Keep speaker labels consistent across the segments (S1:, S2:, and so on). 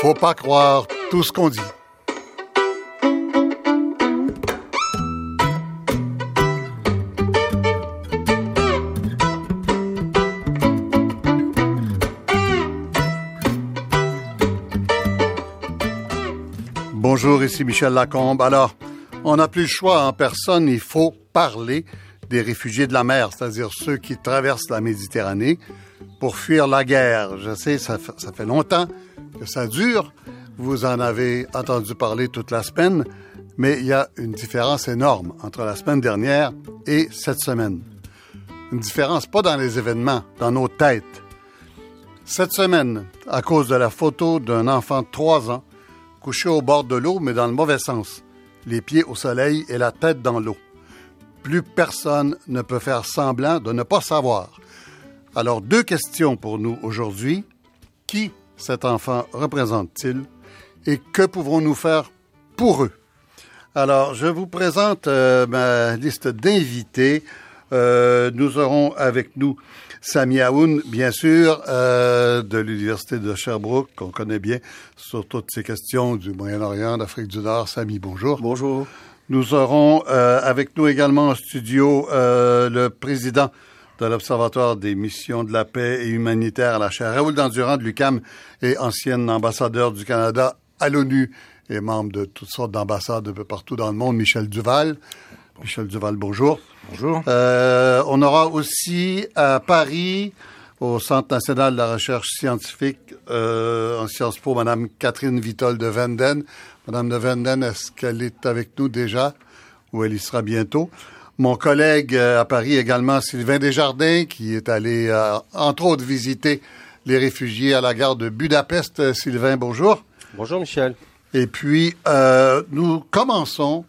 S1: Faut pas croire tout ce qu'on dit. Bonjour, ici Michel Lacombe. Alors, on n'a plus le choix en personne, il faut parler des réfugiés de la mer, c'est-à-dire ceux qui traversent la Méditerranée pour fuir la guerre. Je sais, ça, ça fait longtemps que ça dure. Vous en avez entendu parler toute la semaine, mais il y a une différence énorme entre la semaine dernière et cette semaine. Une différence pas dans les événements, dans nos têtes. Cette semaine, à cause de la photo d'un enfant de 3 ans couché au bord de l'eau, mais dans le mauvais sens, les pieds au soleil et la tête dans l'eau. Plus personne ne peut faire semblant de ne pas savoir. Alors, deux questions pour nous aujourd'hui. Qui cet enfant représente-t-il et que pouvons-nous faire pour eux? Alors, je vous présente euh, ma liste d'invités. Euh, nous aurons avec nous Sami Aoun, bien sûr, euh, de l'Université de Sherbrooke, qu'on connaît bien sur toutes ces questions du Moyen-Orient, d'Afrique du Nord. Sami, bonjour.
S2: Bonjour.
S1: Nous aurons avec nous également en studio le président de l'Observatoire des missions de la paix et humanitaire à la chaire Raoul Dandurand de l'UCAM et ancien ambassadeur du Canada à l'ONU et membre de toutes sortes d'ambassades un peu partout dans le monde, Michel Duval. Michel Duval, bonjour.
S2: Bonjour.
S1: Euh, on aura aussi à Paris, au Centre national de la recherche scientifique euh, en Sciences Po, Madame Catherine Vitol de Venden. Madame de Venden, est-ce qu'elle est avec nous déjà ou elle y sera bientôt? Mon collègue euh, à Paris également, Sylvain Desjardins, qui est allé, euh, entre autres, visiter les réfugiés à la gare de Budapest. Euh, Sylvain, bonjour.
S2: Bonjour Michel.
S1: Et puis, euh, nous commençons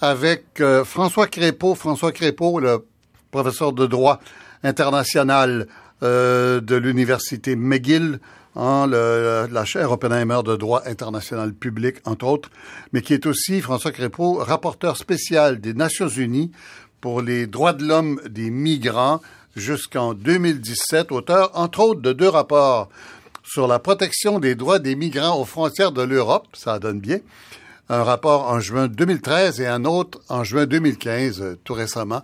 S1: avec euh, François Crépeau. François Crépeau, le professeur de droit international euh, de l'Université McGill, hein, la chaire Oppenheimer de droit international public, entre autres, mais qui est aussi, François Crépeau, rapporteur spécial des Nations Unies pour les droits de l'homme des migrants jusqu'en 2017, auteur, entre autres, de deux rapports sur la protection des droits des migrants aux frontières de l'Europe, ça donne bien, un rapport en juin 2013 et un autre en juin 2015, euh, tout récemment.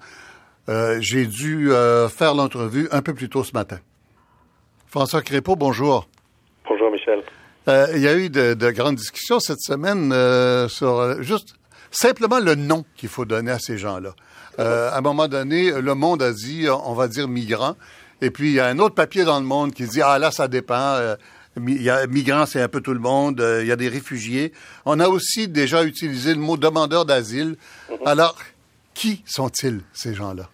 S1: Euh, J'ai dû euh, faire l'entrevue un peu plus tôt ce matin. François Crépeau, bonjour.
S3: Bonjour Michel.
S1: Euh, il y a eu de, de grandes discussions cette semaine sur juste simplement le nom qu'il faut donner à ces gens-là. Euh, à un moment donné, le monde a dit, on va dire migrants, et puis il y a un autre papier dans le monde qui dit, ah là, ça dépend. euh, il y a migrants, c'est un peu tout le monde. euh, il y a des réfugiés. On a aussi déjà utilisé le mot demandeur d'asile. Alors, qui sont-ils, ces gens-là?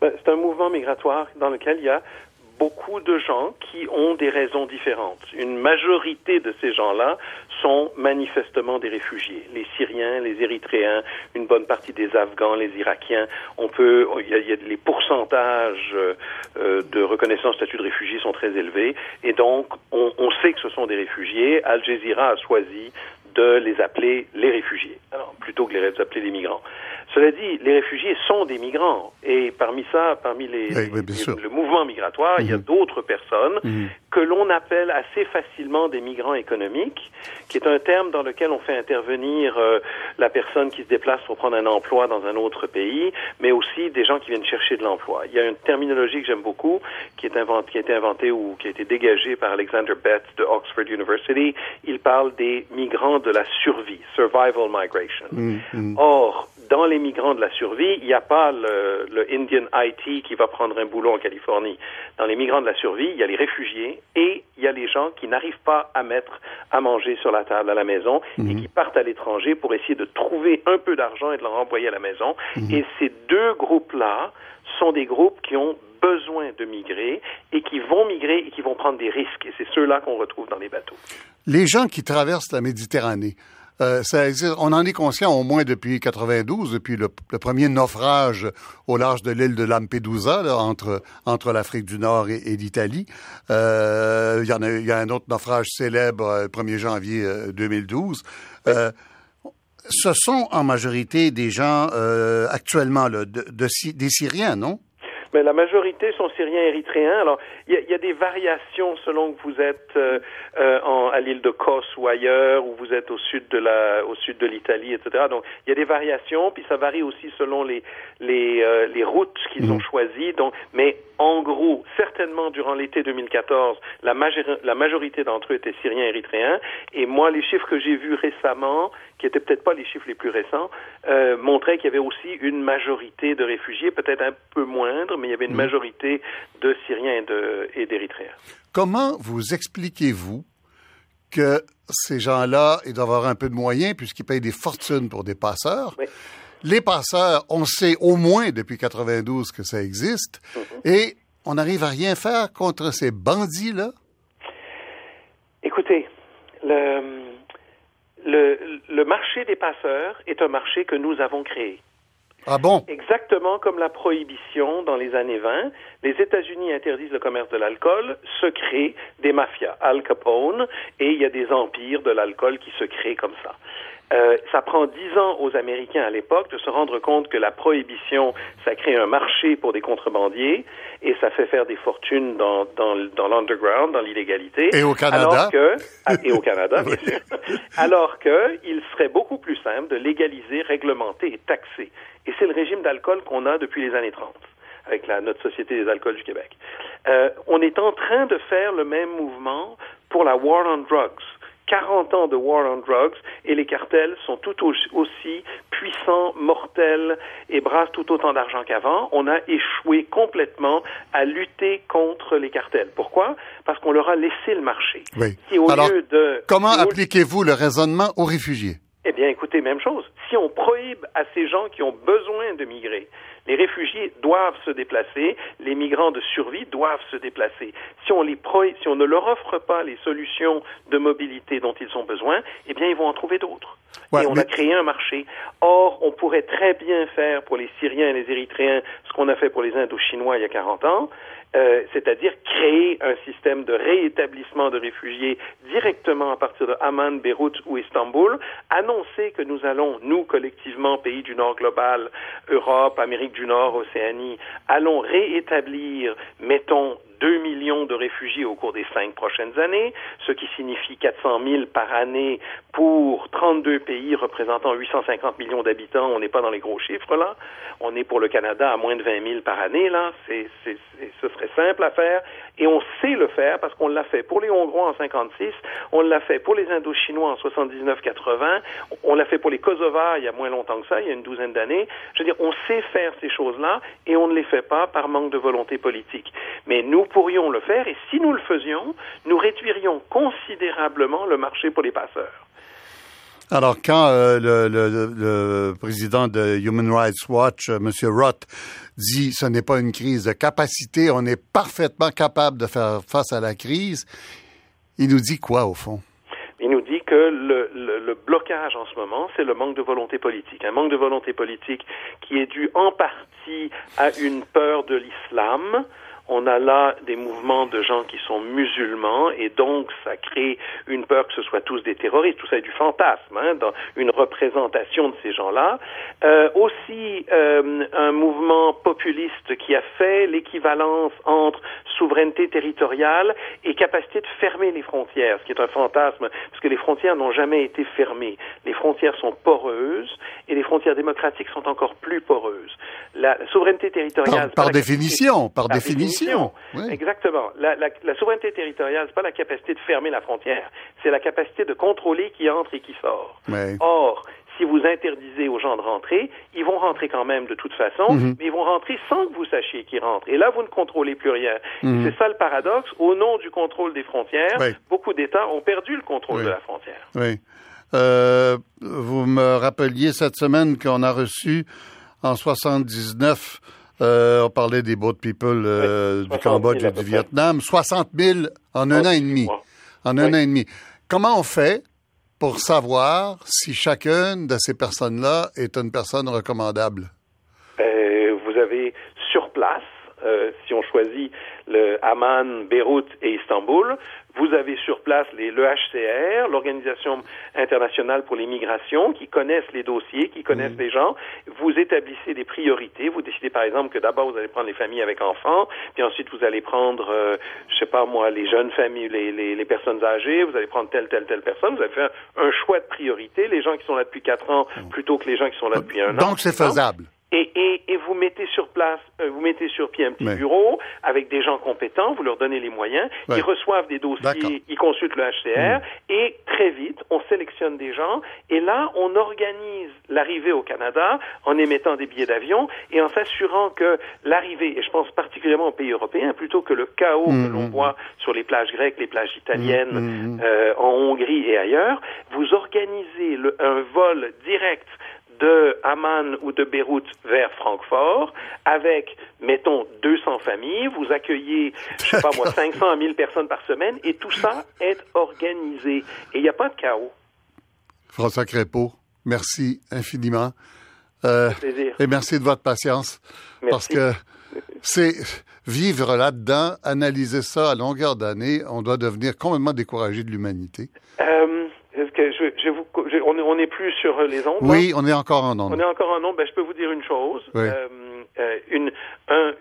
S3: Ben, C'est un mouvement migratoire dans lequel il y a beaucoup de gens qui ont des raisons différentes. Une majorité de ces gens-là sont manifestement des réfugiés. Les Syriens, les Érythréens, une bonne partie des Afghans, les Irakiens. On peut, il y a, il y a les pourcentages euh, de reconnaissance statut de réfugié sont très élevés, et donc on, on sait que ce sont des réfugiés. Al Jazeera a choisi de les appeler les réfugiés, alors, plutôt que les appeler les migrants. Cela dit, les réfugiés sont des migrants, et parmi ça, parmi les,
S1: Oui, oui, bien
S3: les-
S1: sûr.
S3: le mouvement migratoire, il y a d'autres personnes
S1: Mhm.
S3: que l'on appelle assez facilement des migrants économiques, qui est un terme dans lequel on fait intervenir euh, la personne qui se déplace pour prendre un emploi dans un autre pays, mais aussi des gens qui viennent chercher de l'emploi. Il y a une terminologie que j'aime beaucoup, qui, est inventée, qui a été inventée ou qui a été dégagée par Alexander Betts de Oxford University. Il parle des migrants de la survie, survival migration. Or, dans les migrants de la survie, il n'y a pas le, le Indian IT qui va prendre un boulot en Californie. Dans les migrants de la survie, il y a les réfugiés et il y a les gens qui n'arrivent pas à mettre à manger sur la table à la maison et qui partent à l'étranger pour essayer de trouver un peu d'argent et de le renvoyer à la maison. Et ces deux groupes-là sont des groupes qui ont besoin de migrer et qui vont migrer et qui vont prendre des risques. Et c'est ceux-là qu'on retrouve dans les bateaux.
S1: Les gens qui traversent la Méditerranée, euh, on en est conscient au moins depuis 92, depuis le, premier naufrage au large de l'île de Lampedusa, là, entre, entre l'Afrique du Nord et, l'Italie. Euh, Il y en a, y a un autre naufrage célèbre euh, le 1er janvier euh, 2012. Euh, ce sont en majorité des gens euh, actuellement là, de, des Syriens, non?
S3: Mais la majorité sont syriens érythréens. Alors, il y, a, des variations selon que vous êtes euh, euh, en, à l'île de Kos ou ailleurs, ou vous êtes au sud de la, au sud de l'Italie, etc. Donc, il y a des variations, puis ça varie aussi selon les les, euh, les routes qu'ils mmh. ont choisies. Donc, mais en gros, certainement durant l'été 2014, la, la majorité d'entre eux étaient syriens érythréens. Et moi, les chiffres que j'ai vus récemment, qui étaient peut-être pas les chiffres les plus récents, euh, montraient qu'il y avait aussi une majorité de réfugiés, peut-être un peu moindre, mais il y avait une mm. majorité de Syriens et d'Érythréens.
S1: Comment vous expliquez-vous que ces gens-là, ils doivent avoir un peu de moyens puisqu'ils payent des fortunes pour des passeurs? Les passeurs, on sait au moins depuis 92 que ça existe, mm-hmm. et on n'arrive à rien faire contre ces bandits-là?
S3: Écoutez, le, le, le marché des passeurs est un marché que nous avons créé.
S1: Ah bon?
S3: Exactement comme la prohibition dans les années 20. Les États-Unis interdisent le commerce de l'alcool, se créent des mafias, Al Capone, et il y a des empires de l'alcool qui se créent comme ça. Euh, ça prend dix ans aux Américains à l'époque de se rendre compte que la prohibition, ça crée un marché pour des contrebandiers et ça fait faire des fortunes dans, dans, dans l'underground, dans l'illégalité.
S1: Et au Canada.
S3: Alors que, ah, et au Canada, bien sûr. Alors que il serait beaucoup plus simple de légaliser, réglementer et taxer. Et c'est le régime d'alcool qu'on a depuis les années 30 avec la, notre Société des alcools du Québec. Euh, on est en train de faire le même mouvement pour la war on drugs. 40 ans de war on drugs et les cartels sont tout aussi puissants, mortels et brassent tout autant d'argent qu'avant. On a échoué complètement à lutter contre les cartels. Pourquoi? Parce qu'on leur a laissé le marché.
S1: Oui. Alors, comment appliquez-vous le raisonnement aux réfugiés?
S3: Eh bien, écoutez, même chose. Si on prohibe à ces gens qui ont besoin de migrer, les réfugiés doivent se déplacer, les migrants de survie doivent se déplacer. Si on, les prohibe, si on ne leur offre pas les solutions de mobilité dont ils ont besoin, eh bien, ils vont en trouver d'autres. et on a créé un marché. Or, on pourrait très bien faire pour les Syriens et les Érythréens ce qu'on a fait pour les Indochinois il y a 40 ans, euh, c'est-à-dire créer un système de réétablissement de réfugiés directement à partir de Amman, Beyrouth ou Istanbul, annoncer que nous allons, nous collectivement, pays du Nord global, Europe, Amérique du Nord, Océanie, allons réétablir, mettons, 2 millions de réfugiés au cours des cinq prochaines années, ce qui signifie 400 000 par année pour 32 pays représentant 850 millions d'habitants. On n'est pas dans les gros chiffres là. On est pour le Canada à moins de 20 000 par année là. C'est, c'est, ce serait simple à faire et on sait le faire parce qu'on l'a fait pour les Hongrois en 56, on l'a fait pour les Indochinois en 79-80, on l'a fait pour les Kosovars il y a moins longtemps que ça, il y a une douzaine d'années. Je veux dire, on sait faire ces choses-là et on ne les fait pas par manque de volonté politique. Mais nous pourrions le faire et si nous le faisions, nous réduirions considérablement le marché pour les passeurs.
S1: Alors, quand euh, le, le, président de Human Rights Watch, euh, M. Roth, dit ce n'est pas une crise de capacité, on est parfaitement capable de faire face à la crise, il nous dit quoi au fond?
S3: Il nous dit que le, le blocage en ce moment, c'est le manque de volonté politique. Un manque de volonté politique qui est dû en partie à une peur de l'islam, on a là des mouvements de gens qui sont musulmans et donc ça crée une peur que ce soit tous des terroristes. Tout ça est du fantasme, hein, dans une représentation de ces gens-là. Euh, aussi euh, un mouvement populiste qui a fait l'équivalence entre souveraineté territoriale et capacité de fermer les frontières, ce qui est un fantasme, parce que les frontières n'ont jamais été fermées. Les frontières sont poreuses et les frontières démocratiques sont encore plus poreuses. La, souveraineté territoriale...
S1: Par, définition, par, définition
S3: Exactement. La, la, la souveraineté territoriale, c'est pas la capacité de fermer la frontière, c'est la capacité de contrôler qui entre et qui sort. Or, si vous interdisez aux gens de rentrer, ils vont rentrer quand même de toute façon, mhm. mais ils vont rentrer sans que vous sachiez qu'ils rentrent. Et là, vous ne contrôlez plus rien. Mhm. C'est ça le paradoxe. Au nom du contrôle des frontières, beaucoup d'États ont perdu le contrôle de la frontière.
S1: Oui. Euh, vous me rappeliez cette semaine qu'on a reçu en 79 euh, on parlait des boat people euh, du Cambodge et du Vietnam. 60 000 en un an et demi. En un an et demi. Comment on fait pour savoir si chacune de ces personnes-là est une personne recommandable?
S3: Euh, vous avez sur place euh, si on choisit le Amman, Beyrouth et Istanbul, vous avez sur place les, le HCR, l'Organisation internationale pour les migrations, qui connaissent les dossiers, qui connaissent les gens. Vous établissez des priorités. Vous décidez par exemple que d'abord vous allez prendre les familles avec enfants, puis ensuite vous allez prendre, euh, je sais pas moi, les jeunes familles, les, les, les, personnes âgées. Vous allez prendre telle telle telle personne. Vous allez faire un choix de priorité. Les gens qui sont là depuis quatre ans plutôt que les gens qui sont là depuis un
S1: an. Donc c'est faisable.
S3: Et, et, et, vous mettez sur place, euh, vous mettez sur pied un petit bureau avec des gens compétents, vous leur donnez les moyens, ils reçoivent des dossiers, ils consultent le HCR mm. et très vite, on sélectionne des gens et là, on organise l'arrivée au Canada en émettant des billets d'avion et en s'assurant que l'arrivée, et je pense particulièrement aux pays européens, plutôt que le chaos que l'on mm, mm, voit sur les plages grecques, les plages italiennes, euh, en Hongrie et ailleurs, vous organisez le, un vol direct de Amman ou de Beyrouth vers Francfort avec, mettons, 200 familles. Vous accueillez, je sais pas moi, 500 à 1000 personnes par semaine et tout ça est organisé. Et il n'y a pas de chaos.
S1: François Crépeau, merci infiniment. Euh. Et merci de votre patience.
S3: Merci.
S1: Parce que c'est vivre là-dedans, analyser ça à longueur d'année, on doit devenir complètement découragé de l'humanité.
S3: Euh, que je, je vous, on n'est plus sur les ondes.
S1: Oui, on est encore en ondes.
S3: On est encore en ondes. Ben, je peux vous dire une chose. Euh, euh, une, un,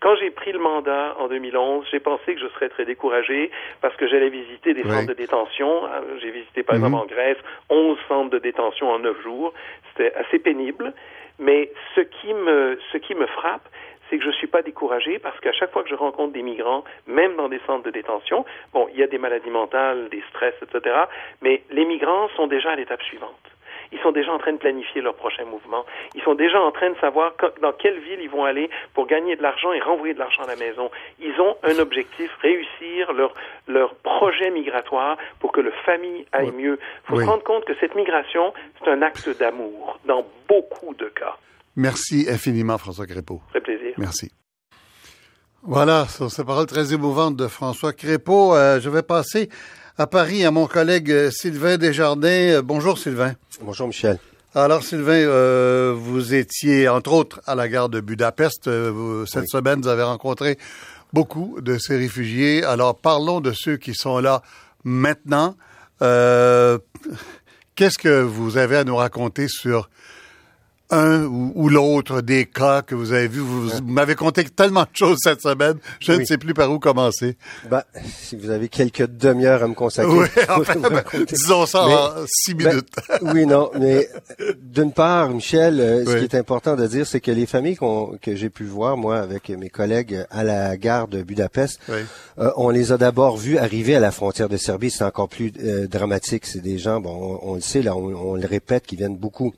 S3: quand j'ai pris le mandat en 2011, j'ai pensé que je serais très découragé parce que j'allais visiter des centres de détention. Euh, j'ai visité par exemple mhm. en Grèce 11 centres de détention en 9 jours. C'était assez pénible. Mais ce qui me, ce qui me frappe, c'est que je ne suis pas découragé parce qu'à chaque fois que je rencontre des migrants, même dans des centres de détention, bon, il y a des maladies mentales, des stress, etc., mais les migrants sont déjà à l'étape suivante. Ils sont déjà en train de planifier leur prochain mouvement. Ils sont déjà en train de savoir dans quelle ville ils vont aller pour gagner de l'argent et renvoyer de l'argent à la maison. Ils ont un objectif, réussir leur, leur projet migratoire pour que leur famille aille mieux. Il faut se rendre compte que cette migration, c'est un acte d'amour dans beaucoup de cas.
S1: Merci infiniment, François Crépeau.
S3: Très plaisir.
S1: Merci. Voilà, sur ces paroles très émouvantes de François Crépeau, euh, je vais passer à Paris à mon collègue euh, Sylvain Desjardins. Euh, bonjour Sylvain.
S2: Bonjour Michel.
S1: Alors Sylvain, vous étiez entre autres à la gare de Budapest. cette semaine, vous avez rencontré beaucoup de ces réfugiés. Alors parlons de ceux qui sont là maintenant. Qu'est-ce que vous avez à nous raconter sur un ou, l'autre des cas que vous avez vus. Vous, m'avez conté tellement de choses cette semaine, je ne sais plus par où commencer.
S2: Ben, si vous avez quelques demi-heures à me consacrer.
S1: Oui, ben, disons ça en six ben, minutes.
S2: oui, non, mais d'une part, Michel, euh, ce qui est important de dire, c'est que les familles que j'ai pu voir, moi, avec mes collègues à la gare de Budapest, euh, on les a d'abord vus arriver à la frontière de Serbie. C'est encore plus euh, dramatique. C'est des gens, bon, on, le sait, là, on, on le répète, qui viennent beaucoup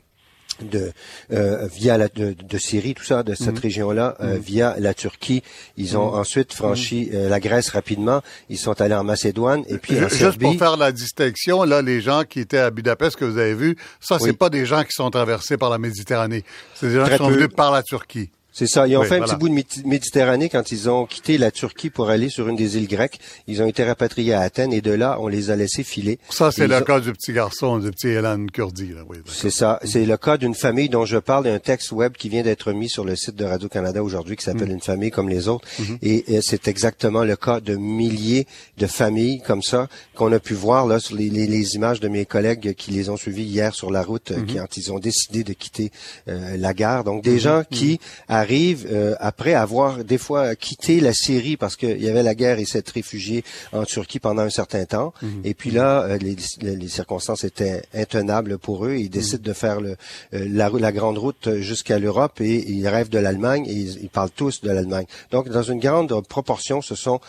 S2: de euh, via la de, de, Syrie tout ça de cette mhm. région là euh, mhm. via la Turquie. Ils ont mhm. ensuite franchi euh, la Grèce rapidement. Ils sont allés en Macédoine et puis en
S1: juste pour faire la distinction là les gens qui étaient à Budapest que vous avez vu ça c'est pas des gens qui sont traversés par la Méditerranée. C'est des gens qui sont venus par la Turquie
S2: c'est ça. Ils ont fait un petit bout de Méditerranée quand ils ont quitté la Turquie pour aller sur une des îles grecques. Ils ont été rapatriés à Athènes et de là, on les a laissés filer.
S1: Ça, c'est le cas du petit garçon, du petit Elan Kurdi. Oui,
S2: c'est ça. C'est le cas d'une famille dont je parle, d'un texte web qui vient d'être mis sur le site de Radio-Canada aujourd'hui qui s'appelle mm. Une famille comme les autres. Mm-hmm. Et, c'est exactement le cas de milliers de familles comme ça qu'on a pu voir là sur les, les, images de mes collègues qui les ont suivis hier sur la route mm-hmm. quand ils ont décidé de quitter euh, la gare. Donc, des gens qui arrive euh, après avoir des fois quitté la Syrie parce qu'il y avait la guerre et s'être réfugié en Turquie pendant un certain temps. Mhm. Et puis là, euh, les, les, circonstances étaient intenables pour eux. Ils décident mhm. de faire le, euh, la, la, grande route jusqu'à l'Europe et ils rêvent de l'Allemagne et ils, ils parlent tous de l'Allemagne. Donc, dans une grande proportion, ce sont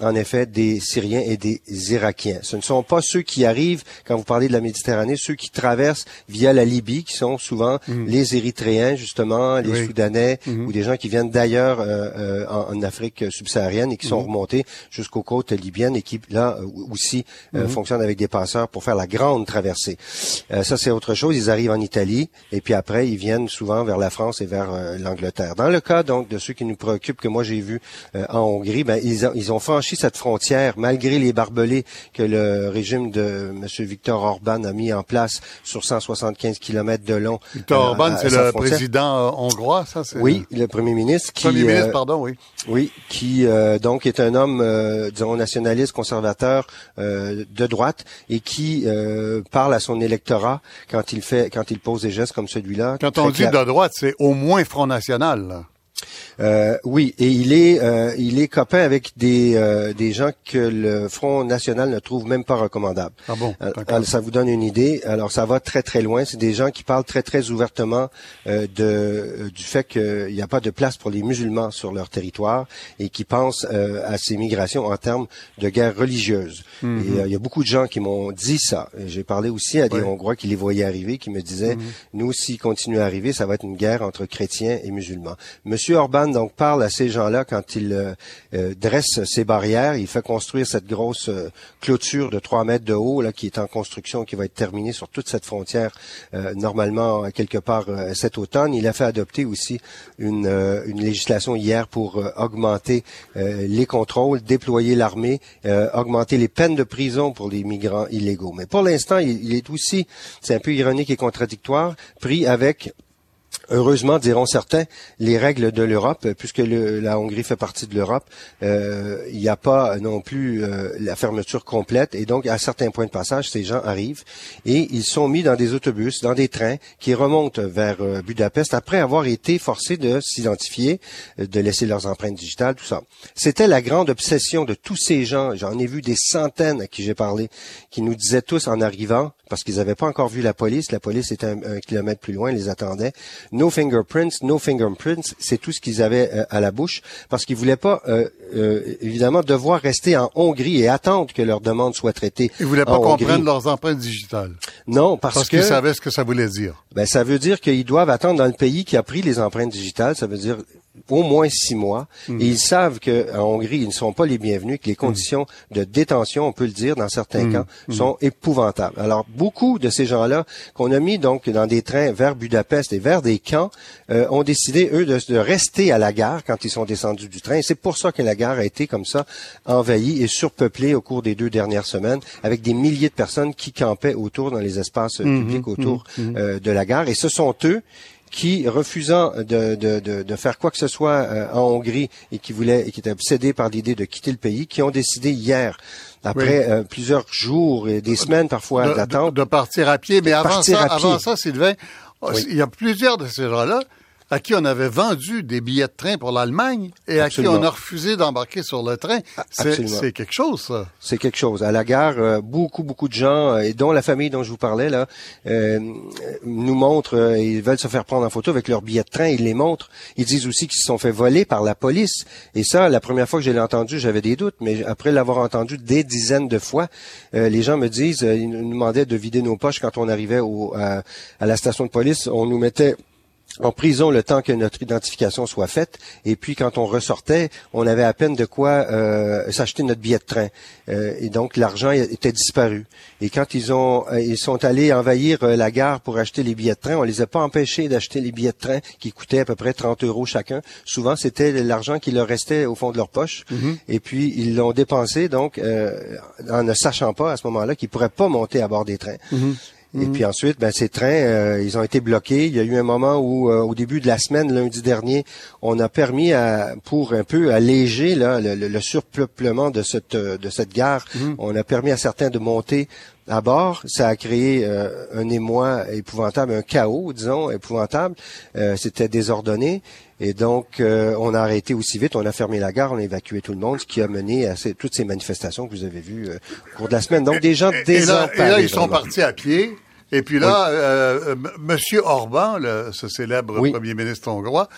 S2: en effet des Syriens et des Irakiens. Ce ne sont pas ceux qui arrivent, quand vous parlez de la Méditerranée, ceux qui traversent via la Libye, qui sont souvent mhm. les Érythréens, justement, les Soudanais, mhm. ou des gens qui viennent d'ailleurs euh, euh, en, Afrique subsaharienne et qui sont mhm. remontés jusqu'aux côtes libyennes et qui, là, euh, aussi fonctionnent avec des passeurs pour faire la grande traversée. ça, c'est autre chose. Ils arrivent en Italie et puis après, ils viennent souvent vers la France et vers l'Angleterre. Dans le cas, donc, de ceux qui nous préoccupent, que moi j'ai vu en Hongrie, ben, ils, ils ont franchi franchi cette frontière malgré les barbelés que le régime de M. Victor Orban a mis en place sur 175 km de long.
S1: Victor Orban, c'est le président hongrois, ça
S2: Oui, le premier ministre.
S1: Qui, premier ministre, pardon, oui.
S2: Oui, qui donc est un homme, disons, nationaliste, conservateur de droite et qui parle à son électorat quand il fait, quand il pose des gestes comme celui-là.
S1: Quand on dit de droite, c'est au moins Front National.
S2: Euh, oui, et il est euh, il est copain avec des euh, des gens que le Front National ne trouve même pas recommandables.
S1: Ah bon?
S2: Alors, Ça vous donne une idée. Alors ça va très très loin. C'est des gens qui parlent très très ouvertement de du fait qu'il n'y a pas de place pour les musulmans sur leur territoire et qui pensent à ces migrations en termes de guerre religieuse. Mhm. Et il y a beaucoup de gens qui m'ont dit ça. J'ai parlé aussi à des Hongrois qui les voyaient arriver, qui me disaient mhm. nous s'ils continuent à arriver, ça va être une guerre entre chrétiens et musulmans. Monsieur Orban donc parle à ces gens-là quand il euh, euh, dresse ses barrières. Il fait construire cette grosse euh, clôture de 3 mètres de haut là, qui est en construction, qui va être terminée sur toute cette frontière normalement quelque part cet automne. Il a fait adopter aussi une, une législation hier pour augmenter les contrôles, déployer l'armée, augmenter les peines de prison pour les migrants illégaux. Mais pour l'instant, il est aussi, c'est un peu ironique et contradictoire, pris avec Heureusement, diront certains, les règles de l'Europe, puisque la Hongrie fait partie de l'Europe, euh, il n'y a pas non plus euh, la fermeture complète. Et donc, à certains points de passage, ces gens arrivent et ils sont mis dans des autobus, dans des trains qui remontent vers euh, Budapest après avoir été forcés de s'identifier, de laisser leurs empreintes digitales, tout ça. C'était la grande obsession de tous ces gens. J'en ai vu des centaines à qui j'ai parlé, qui nous disaient tous en arrivant, parce qu'ils n'avaient pas encore vu la police. La police était un, kilomètre plus loin, ils les attendait. No fingerprints, no fingerprints, c'est tout ce qu'ils avaient euh, à la bouche, parce qu'ils voulaient pas, euh, euh, évidemment, devoir rester en Hongrie et attendre que leur demande soit traitée.
S1: Ils voulaient pas comprendre leurs empreintes digitales.
S2: Non, parce,
S1: parce qu'ils savaient ce que ça voulait dire.
S2: Ben, ça veut dire qu'ils doivent attendre dans le pays qui a pris les empreintes digitales. Ça veut dire au moins six mois. Hmm. Et ils savent qu'en Hongrie, ils ne sont pas les bienvenus, que les conditions de détention, on peut le dire dans certains hmm. cas, hmm. sont épouvantables. Alors, beaucoup de ces gens-là qu'on a mis donc dans des trains vers Budapest et vers des camps euh, ont décidé, eux, de, de, rester à la gare quand ils sont descendus du train. C'est pour ça que la gare a été comme ça envahie et surpeuplée au cours des deux dernières semaines avec des milliers de personnes qui campaient autour dans les espaces publics autour euh, de la gare. Et ce sont eux qui, refusant de, de, de, de, faire quoi que ce soit euh, en Hongrie et qui voulaient et qui étaient obsédés par l'idée de quitter le pays, qui ont décidé hier après euh, plusieurs jours et des semaines parfois d'attente.
S1: De, partir à pied. Mais avant ça, avant ça, Sylvain, il y a plusieurs de ces gens-là à qui on avait vendu des billets de train pour l'Allemagne et à qui on a refusé d'embarquer sur le train. C'est quelque chose, ça.
S2: C'est quelque chose. À la gare, euh, beaucoup, beaucoup de gens, euh, et dont la famille dont je vous parlais, là, euh, nous montrent, ils veulent se faire prendre en photo avec leurs billets de train, ils les montrent. Ils disent aussi qu'ils se sont fait voler par la police. Et ça, la première fois que je l'ai entendu, j'avais des doutes, mais après l'avoir entendu des dizaines de fois, les gens me disent, ils nous demandaient de vider nos poches quand on arrivait au, à la station de police. On nous mettait en prison le temps que notre identification soit faite. Et puis quand on ressortait, on avait à peine de quoi euh, s'acheter notre billet de train. Euh, et donc l'argent était disparu. Et quand ils ont euh, ils sont allés envahir la gare pour acheter les billets de train, on les a pas empêchés d'acheter les billets de train qui coûtaient à peu près 30 euros chacun. Souvent c'était l'argent qui leur restait au fond de leur poche. Mm-hmm. Et puis ils l'ont dépensé donc en ne sachant pas à ce moment-là qu'ils pourraient pas monter à bord des trains. Et puis ensuite, ben, ces trains, euh, ils ont été bloqués. Il y a eu un moment où, euh, au début de la semaine, lundi dernier, on a permis à, pour un peu alléger là, le, surpeuplement de cette de cette gare, mhm. on a permis à certains de monter à bord. Ça a créé euh, un émoi épouvantable, un chaos, disons, épouvantable. C'était désordonné. Et donc, on a arrêté aussi vite, on a fermé la gare, on a évacué tout le monde, ce qui a mené à toutes ces manifestations que vous avez vues au cours de la semaine. Donc, des gens désemparés.
S1: Et là, ils sont partis à pied. Et puis là, euh, euh, Monsieur Orban, le, ce célèbre premier ministre hongrois,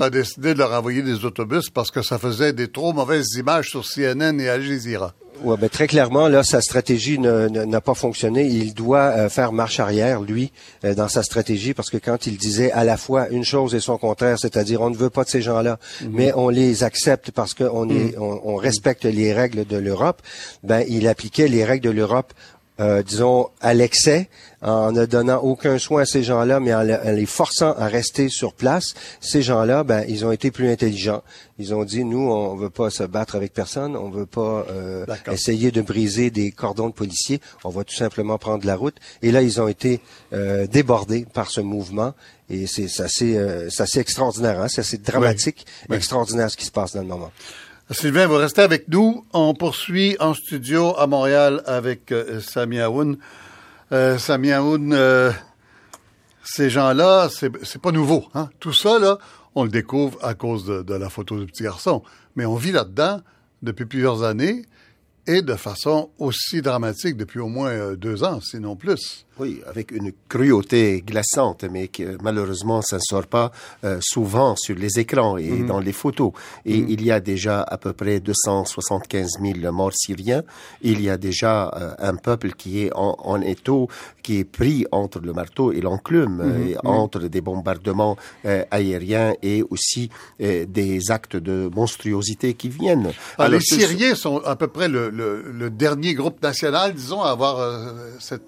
S1: a décidé de leur envoyer des autobus parce que ça faisait des trop mauvaises images sur CNN et Al Jazeera.
S2: Ouais, ben très clairement, là, sa stratégie n'a pas fonctionné. Il doit euh, faire marche arrière, lui, dans sa stratégie, parce que quand il disait à la fois une chose et son contraire, c'est-à-dire on ne veut pas de ces gens-là, mhm. mais on les accepte parce qu'on mm on, on, respecte les règles de l'Europe, ben il appliquait les règles de l'Europe euh, disons, à l'excès, en ne donnant aucun soin à ces gens-là, mais en, les forçant à rester sur place, ces gens-là, ben, ils ont été plus intelligents. Ils ont dit, nous, on veut pas se battre avec personne, on veut pas euh, essayer de briser des cordons de policiers, on va tout simplement prendre la route. Et là, ils ont été euh, débordés par ce mouvement. Et c'est assez, euh, assez extraordinaire, hein? c'est assez dramatique, extraordinaire ce qui se passe dans le moment.
S1: Sylvain, vous restez avec nous. On poursuit en studio à Montréal avec euh, Sami Aoun. Euh, Sami Aoun, euh, ces gens-là, c'est pas nouveau. Hein? Tout ça, là, on le découvre à cause de, de la photo du petit garçon. Mais on vit là-dedans depuis plusieurs années et de façon aussi dramatique depuis au moins euh, deux ans, sinon plus.
S4: Oui, avec une cruauté glaçante, mais qui malheureusement ça ne sort pas euh, souvent sur les écrans et mhm. dans les photos. Et mhm. il y a déjà à peu près 275 000 morts syriens. Il y a déjà euh, un peuple qui est en, en, étau, qui est pris entre le marteau et l'enclume, mhm. entre des bombardements euh, aériens et aussi des actes de monstruosité qui viennent.
S1: Ah, Alors, les Syriens sont à peu près le, le, le dernier groupe national, disons, à avoir cette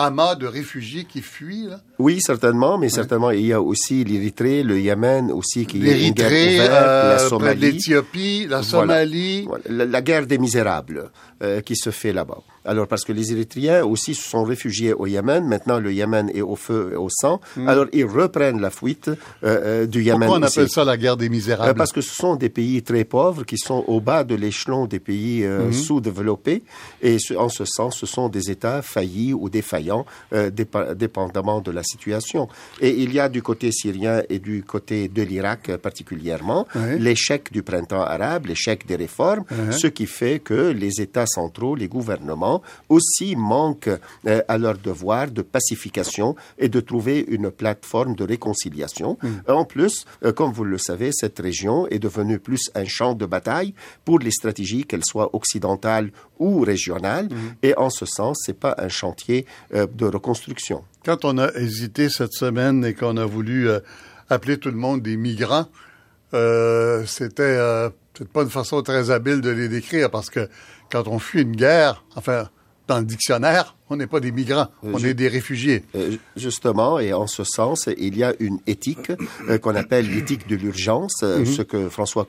S1: amas de réfugiés qui fuient là?
S4: Oui, certainement, mais certainement il y a aussi l'Érythrée, le Yémen aussi qui est une guerre ouverte, la euh, Somalie,
S1: l'Éthiopie, la Somalie,
S4: La, guerre des misérables euh, qui se fait là-bas. Alors, parce que les Érythréens aussi se sont réfugiés au Yémen. Maintenant, le Yémen est au feu et au sang. Hmm. Alors, ils reprennent la fuite euh, euh du Yémen.
S1: Pourquoi on appelle ça la guerre des misérables?
S4: Euh, Parce que ce sont des pays très pauvres qui sont au bas de l'échelon des pays hmm. sous-développés. Et en ce sens, ce sont des États faillis ou défaillants, dépendamment de la situation. Et il y a du côté syrien et du côté de l'Irak particulièrement l'échec du printemps arabe, l'échec des réformes, ce qui fait que les États centraux, les gouvernements, aussi manquent euh, à leur devoir de pacification et de trouver une plateforme de réconciliation. Mm. En plus, euh, comme vous le savez, cette région est devenue plus un champ de bataille pour les stratégies, qu'elles soient occidentales ou régionales. Mm. Et en ce sens, c'est pas un chantier euh, de reconstruction.
S1: Quand on a hésité cette semaine et qu'on a voulu appeler tout le monde des migrants, euh, c'était peut-être pas une façon très habile de les décrire parce que quand on fuit une guerre, enfin, dans le dictionnaire, on n'est pas des migrants, euh, on est des réfugiés.
S4: Euh, justement, et en ce sens, il y a une éthique euh, qu'on appelle l'éthique de l'urgence, mhm. ce que François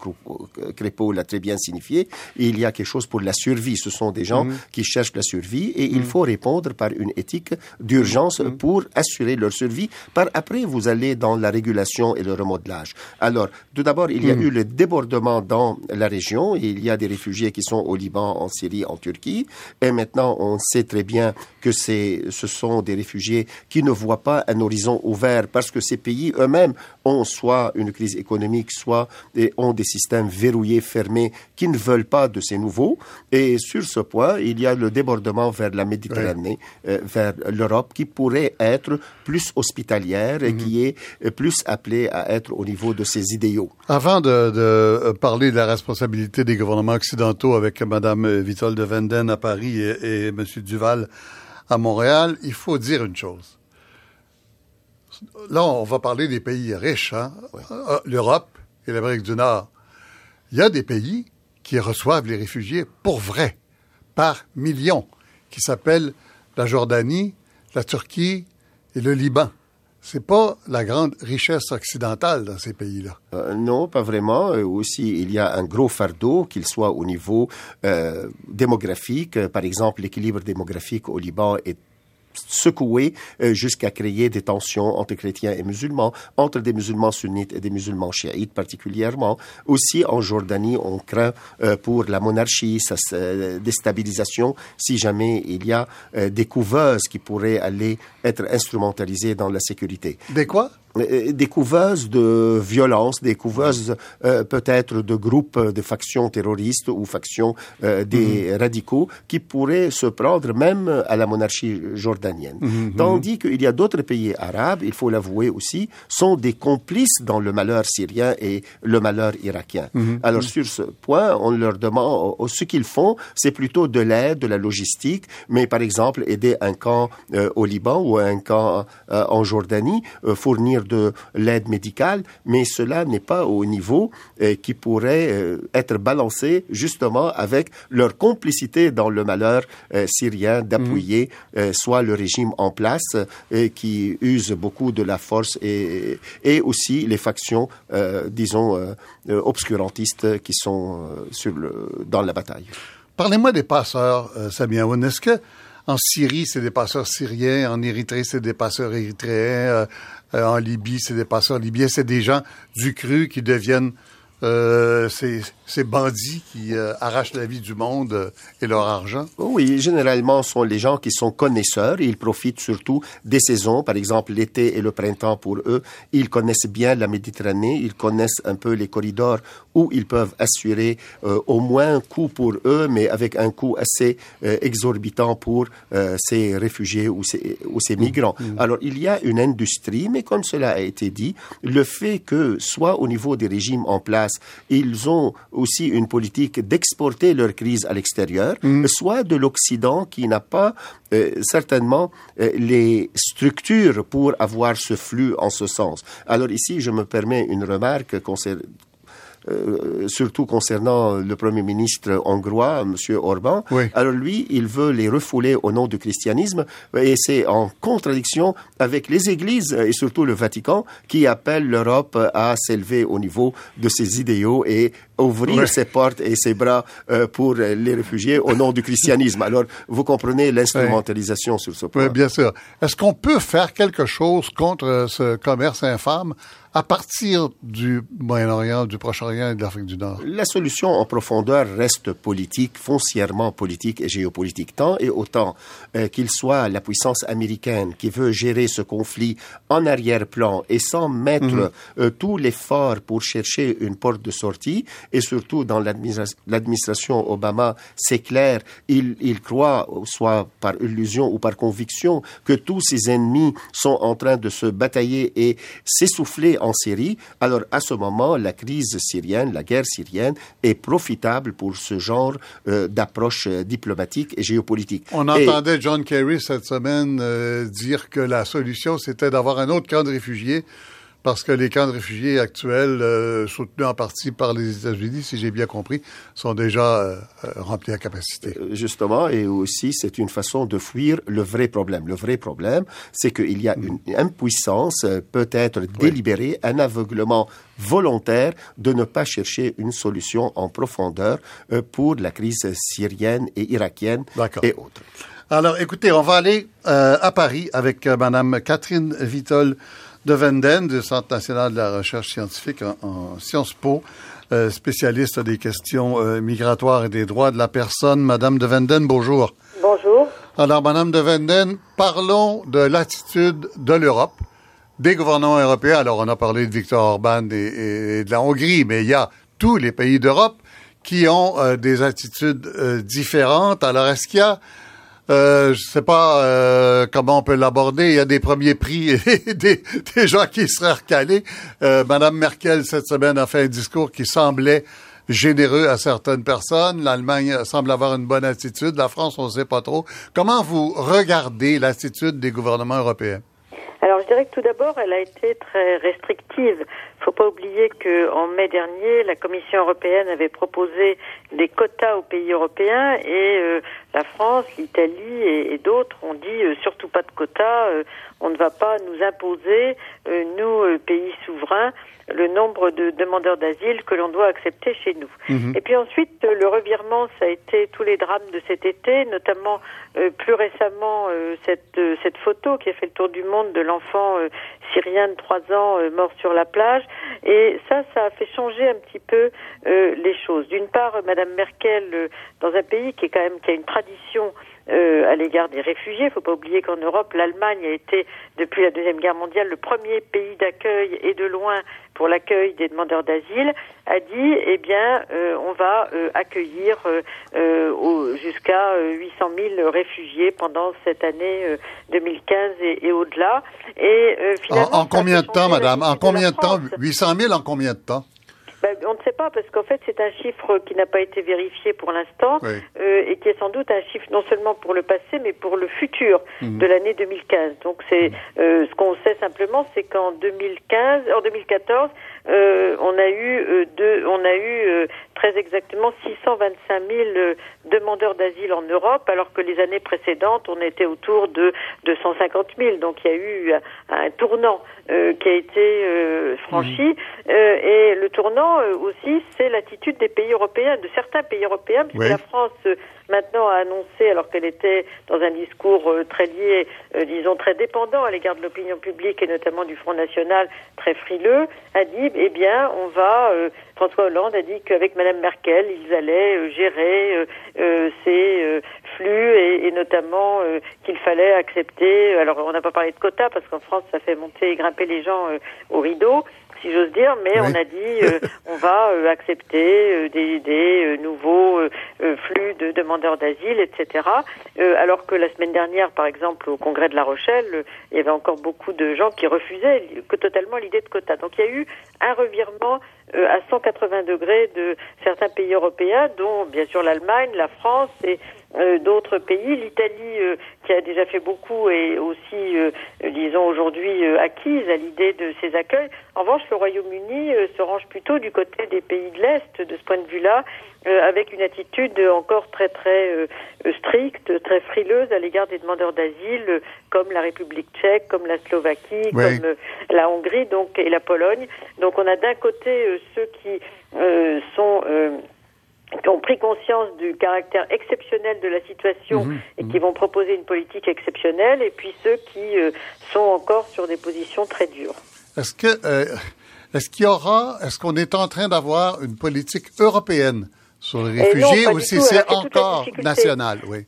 S4: Crépeau l'a très bien signifié. il y a quelque chose pour la survie. Ce sont des gens mhm. qui cherchent la survie et il mhm. faut répondre par une éthique d'urgence pour assurer leur survie. Par après, vous allez dans la régulation et le remodelage. Alors, tout d'abord, il y a eu le débordement dans la région. Il y a des réfugiés qui sont au Liban, en Syrie, en Turquie. Et maintenant, on sait très bien que c'est, ce sont des réfugiés qui ne voient pas un horizon ouvert parce que ces pays eux-mêmes ont soit une crise économique, soit ont des systèmes verrouillés, fermés, qui ne veulent pas de ces nouveaux. Et sur ce point, il y a le débordement vers la Méditerranée, euh, vers l'Europe, qui pourrait être plus hospitalière et qui mhm. est euh, plus appelée à être au niveau de ses idéaux.
S1: Avant de, de parler de la responsabilité des gouvernements occidentaux avec Mme Vitol de Venden à Paris et, et M. Duval à Montréal, il faut dire une chose. Là, on va parler des pays riches, hein? Euh, l'Europe et l'Amérique du Nord. Il y a des pays qui reçoivent les réfugiés pour vrai, par millions, qui s'appellent la Jordanie, la Turquie et le Liban c'est pas la grande richesse occidentale dans ces pays-là.
S4: Euh, non, pas vraiment. Euh, aussi, il y a un gros fardeau, qu'il soit au niveau euh, démographique. Par exemple, l'équilibre démographique au Liban est secoué euh, jusqu'à créer des tensions entre chrétiens et musulmans, entre des musulmans sunnites et des musulmans chiites particulièrement. Aussi en Jordanie, on craint euh, pour la monarchie, sa déstabilisation, si jamais il y a euh, des couveuses qui pourraient aller être instrumentalisées dans la sécurité.
S1: Des quoi?
S4: euh, des couveuses de violence, des couveuses euh, peut-être de groupes de factions terroristes ou factions euh, des mhm. radicaux qui pourraient se prendre même à la monarchie jordanienne. Mhm, mhm. Tandis qu'il y a d'autres pays arabes, il faut l'avouer aussi, sont des complices dans le malheur syrien et le malheur irakien. Alors sur ce point, on leur demande, ce qu'ils font, c'est plutôt de l'aide, de la logistique, mais par exemple aider un camp au Liban ou un camp en Jordanie, fournir de l'aide médicale, mais cela n'est pas au niveau qui pourrait être balancé justement avec leur complicité dans le malheur syrien d'appuyer mhm. soit le régime en place qui use beaucoup de la force et, et aussi les factions, disons, obscurantistes qui sont sur le, dans la bataille.
S1: Parlez-moi des passeurs, euh, Samia Est-ce que en Syrie, c'est des passeurs syriens, en Érythrée, c'est des passeurs érythréens, euh, euh, en Libye, c'est des passeurs libyens, c'est des gens du cru qui deviennent euh, ces, bandits qui euh, arrachent la vie du monde et leur argent?
S4: Oui, généralement, ce sont les gens qui sont connaisseurs. Ils profitent surtout des saisons, par exemple l'été et le printemps pour eux. Ils connaissent bien la Méditerranée, ils connaissent un peu les corridors où ils peuvent assurer au moins un coût pour eux, mais avec un coût assez exorbitant pour ces réfugiés ou ces, ou ces migrants. Mm. Alors, il y a une industrie, mais comme cela a été dit, le fait que, soit au niveau des régimes en place, ils ont aussi une politique d'exporter leur crise à l'extérieur, mm. soit de l'Occident qui n'a pas euh, certainement euh, les structures pour avoir ce flux en ce sens. Alors ici, je me permets une remarque concernant euh, surtout concernant le Premier ministre hongrois, M. Orban. Alors lui, il veut les refouler au nom du christianisme et c'est en contradiction avec les églises et surtout le Vatican qui appellent l'Europe à s'élever au niveau de ses idéaux et ouvrir ses portes et ses bras euh, pour les réfugiés au nom du christianisme. Alors, vous comprenez l'instrumentalisation sur ce point.
S1: Oui, bien sûr. Est-ce qu'on peut faire quelque chose contre ce commerce infâme? À partir du Moyen-Orient, du Proche-Orient et de l'Afrique du Nord?
S4: La solution en profondeur reste politique, foncièrement politique et géopolitique. Tant et autant euh, qu'il soit la puissance américaine qui veut gérer ce conflit en arrière-plan et sans mettre mhm. euh, tout l'effort pour chercher une porte de sortie, et surtout dans l'administration Obama, c'est clair, il, il croit, soit par illusion ou par conviction, que tous ses ennemis sont en train de se batailler et s'essouffler en Syrie, alors à ce moment, la crise syrienne, la guerre syrienne est profitable pour ce genre euh, d'approche euh, diplomatique et géopolitique.
S1: On entendait John Kerry cette semaine euh, dire que la solution, c'était d'avoir un autre camp de réfugiés parce que les camps de réfugiés actuels, euh, soutenus en partie par les États-Unis, si j'ai bien compris, sont déjà euh, euh, remplis à capacité.
S4: Justement, et aussi, c'est une façon de fuir le vrai problème. Le vrai problème, c'est qu'il y a une impuissance, peut-être délibérée, un aveuglement volontaire de ne pas chercher une solution en profondeur pour la crise syrienne et irakienne et autres.
S1: Alors, écoutez, on va aller à Paris avec Madame Catherine Vitol de Venden du Centre national de la recherche scientifique en, Sciences Po, euh, spécialiste des questions euh, migratoires et des droits de la personne. Madame de Venden, bonjour.
S5: Bonjour.
S1: Alors, Madame de Venden, parlons de l'attitude de l'Europe, des gouvernements européens. Alors, on a parlé de Viktor Orban et, de la Hongrie, mais il y a tous les pays d'Europe qui ont euh, des attitudes différentes. Alors, est-ce qu'il y a euh, je sais pas euh, comment on peut l'aborder. Il y a des premiers prix et des, gens qui seraient recalés. Euh, Madame Merkel, cette semaine, a fait un discours qui semblait généreux à certaines personnes. L'Allemagne semble avoir une bonne attitude. La France, on ne sait pas trop. Comment vous regardez l'attitude des gouvernements européens?
S5: Alors, je dirais que tout d'abord, elle a été très restrictive. Il ne faut pas oublier qu'en mai dernier, la Commission européenne avait proposé des quotas aux pays européens et euh, la France, l'Italie et, d'autres ont dit euh, surtout pas de quotas, euh, on ne va pas nous imposer, nous, pays souverains, le nombre de demandeurs d'asile que l'on doit accepter chez nous. Mhm. Et puis ensuite, le revirement, ça a été tous les drames de cet été, notamment plus récemment cette, cette photo qui a fait le tour du monde de l'enfant syrien de 3 ans mort sur la plage. Et ça, ça a fait changer un petit peu euh, les choses. D'une part, Madame Merkel, euh, dans un pays qui est quand même qui a une tradition euh, à l'égard des réfugiés. Il ne faut pas oublier qu'en Europe, l'Allemagne a été, depuis la Deuxième Guerre mondiale, le premier pays d'accueil et de loin pour l'accueil des demandeurs d'asile, a dit, eh bien, euh, on va euh, accueillir jusqu'à 800 000 réfugiés pendant cette année 2015 et, au-delà.
S1: Et finalement, en, combien de temps, madame? En combien de temps? 800 000 en combien de temps?
S5: Bah, on ne sait pas parce qu'en fait c'est un chiffre qui n'a pas été vérifié pour l'instant euh, et qui est sans doute un chiffre non seulement pour le passé mais pour le futur mhm. de l'année 2015. Donc c'est mhm. euh, ce qu'on sait simplement, c'est qu'en 2015, en 2014, euh, on a eu euh, deux, on a eu euh, très exactement 625 000 demandeurs d'asile en Europe, alors que les années précédentes, on était autour de 250 000. Donc il y a eu un, tournant qui a été franchi. Et le tournant aussi, c'est l'attitude des pays européens, de certains pays européens, puisque la France maintenant a annoncé, alors qu'elle était dans un discours très lié, disons très dépendant à l'égard de l'opinion publique et notamment du Front National, très frileux, a dit eh bien, on va. Euh, François Hollande a dit qu'avec Madame Merkel, ils allaient euh, gérer euh, ces flux et, notamment qu'il fallait accepter. Alors, on n'a pas parlé de quotas parce qu'en France, ça fait monter et grimper les gens au rideau si j'ose dire, mais on a dit euh, on va euh, accepter euh, des, des nouveaux flux de demandeurs d'asile, etc. alors que la semaine dernière, par exemple, au congrès de La Rochelle, il y avait encore beaucoup de gens qui refusaient totalement l'idée de quotas. Donc il y a eu un revirement à 180 degrés de certains pays européens, dont bien sûr l'Allemagne, la France et euh, d'autres pays. L'Italie, euh, qui a déjà fait beaucoup, est aussi, euh, disons, aujourd'hui acquise à l'idée de ces accueils. En revanche, le Royaume-Uni se range plutôt du côté des pays de l'Est, de ce point de vue-là, avec une attitude encore très très stricte, très frileuse à l'égard des demandeurs d'asile, comme la République tchèque, comme la Slovaquie, comme la Hongrie, donc et la Pologne. Donc, on a d'un côté ceux qui sont qui ont pris conscience du caractère exceptionnel de la situation mhm. et qui vont proposer une politique exceptionnelle, et puis ceux qui euh, sont encore sur des positions très dures.
S1: Est-ce que euh, est-ce qu'il y aura, est-ce qu'on est en train d'avoir une politique européenne sur les réfugiés ou si c'est encore national, oui?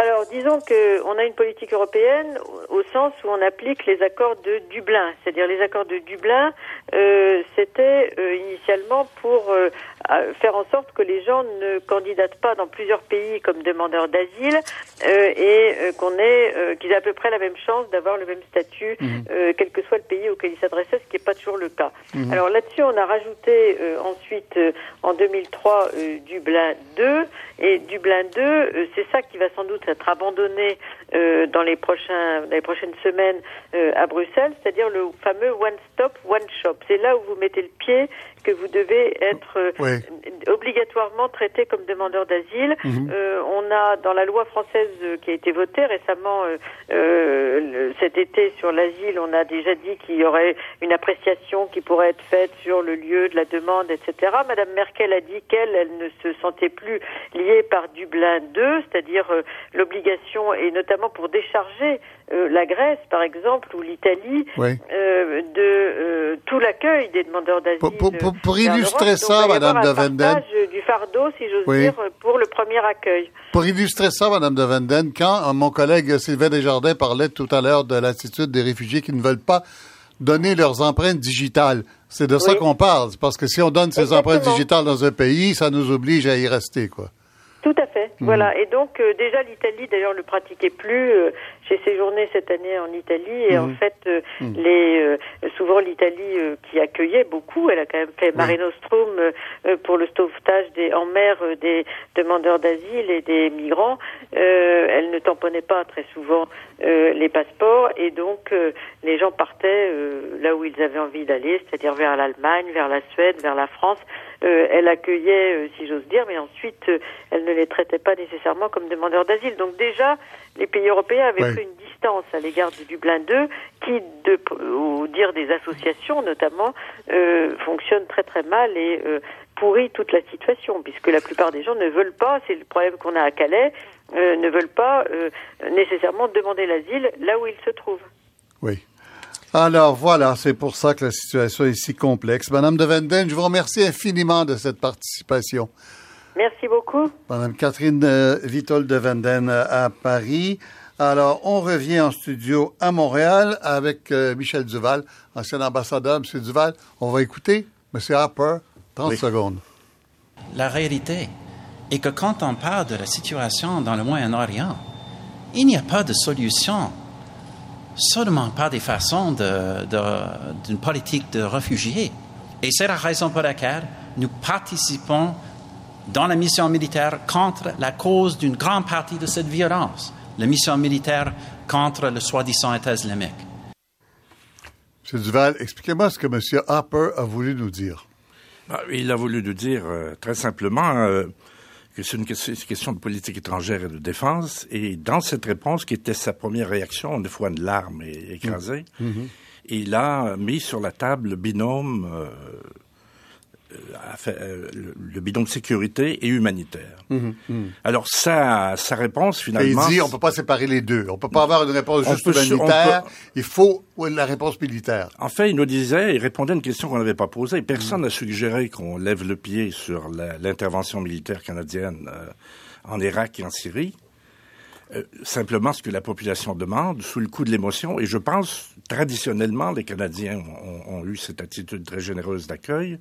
S5: Alors, disons qu'on a une politique européenne au sens où on applique les accords de Dublin. C'est-à-dire les accords de Dublin, euh, c'était euh, initialement pour euh, faire en sorte que les gens ne candidatent pas dans plusieurs pays comme demandeurs d'asile et qu'on ait qu'ils aient à peu près la même chance d'avoir le même statut, mmh. quel que soit le pays auquel ils s'adressaient, ce qui n'est pas toujours le cas. Mmh. Alors là-dessus, on a rajouté ensuite en 2003 Dublin 2 et Dublin 2, c'est ça qui va sans doute être abandonné euh, dans les prochaines semaines euh, à Bruxelles, c'est-à-dire le fameux one stop one shop. C'est là où vous mettez le pied que vous devez être euh, obligatoirement traité comme demandeur d'asile. Mhm. Euh, on a dans la loi française euh, qui a été votée récemment cet été sur l'asile, on a déjà dit qu'il y aurait une appréciation qui pourrait être faite sur le lieu de la demande, etc. Madame Merkel a dit qu'elle, elle ne se sentait plus liée par Dublin 2, c'est-à-dire l'obligation, et notamment pour décharger la Grèce, par exemple, ou l'Italie, de tout l'accueil des demandeurs d'asile
S1: pour, illustrer ça, Madame de Venden.
S5: du fardeau, si j'ose dire, pour le premier accueil.
S1: Pour illustrer ça, Madame de Venden, quand euh, mon collègue Sylvain Desjardins parlait tout à l'heure de l'attitude des réfugiés qui ne veulent pas donner leurs empreintes digitales, c'est de ça qu'on parle. Parce que si on donne ces empreintes digitales dans un pays, ça nous oblige à y rester, quoi.
S5: Tout à fait. Mhm. Voilà. Et donc euh, déjà l'Italie, d'ailleurs, ne pratiquait plus. Euh, j'ai séjourné cette année en Italie et en mhm. fait, euh, mhm. les souvent l'Italie qui accueillait beaucoup, elle a quand même fait Mare Nostrum pour le sauvetage des en mer des demandeurs d'asile et des migrants. elle ne tamponnait pas très souvent les passeports et donc les gens partaient là où ils avaient envie d'aller, c'est-à-dire vers l'Allemagne, vers la Suède, vers la France. Euh, elle accueillait, euh, si j'ose dire, mais ensuite euh, elle ne les traitait pas nécessairement comme demandeurs d'asile. Donc déjà, les pays européens avaient pris une distance à l'égard du Dublin 2, qui, de, au dire des associations notamment, fonctionne très très mal et pourrit toute la situation, puisque la plupart des gens ne veulent pas, c'est le problème qu'on a à Calais, ne veulent pas nécessairement demander l'asile là où ils se trouvent.
S1: Oui. Alors voilà, c'est pour ça que la situation est si complexe. Madame de Venden, je vous remercie infiniment de cette participation.
S5: Merci beaucoup.
S1: Madame Catherine euh, Vitol de Venden euh, à Paris. Alors, on revient en studio à Montréal avec euh, Michel Duval, ancien ambassadeur. Monsieur Duval, on va écouter Monsieur Harper, 30 secondes.
S6: La réalité est que quand on parle de la situation dans le Moyen-Orient, il n'y a pas de solution seulement par des façons d'une politique de réfugiés. Et c'est la raison pour laquelle nous participons dans la mission militaire contre la cause d'une grande partie de cette violence, la mission militaire contre le soi-disant État islamique.
S1: M. Duval, expliquez-moi ce que M. Harper a voulu nous dire.
S7: Ah, il a voulu nous dire euh, très simplement euh, que c'est une, question de politique étrangère et de défense. Et dans cette réponse, qui était sa première réaction, une fois une larme écrasée, mmh. Mmh. il a mis sur la table le binôme euh, le, bidon de sécurité et humanitaire. Mhm, mhm. Alors sa, sa réponse finalement...
S1: il dit on peut pas séparer les deux. On peut pas avoir une réponse juste humanitaire. Il faut la réponse militaire.
S7: En fait, il nous disait, il répondait à une question qu'on n'avait pas posée. Personne n'a suggéré qu'on lève le pied sur l'intervention militaire canadienne euh, en Irak et en Syrie. Euh, simplement ce que la population demande, sous le coup de l'émotion. Et je pense, traditionnellement, les Canadiens ont, ont eu cette attitude très généreuse d'accueil.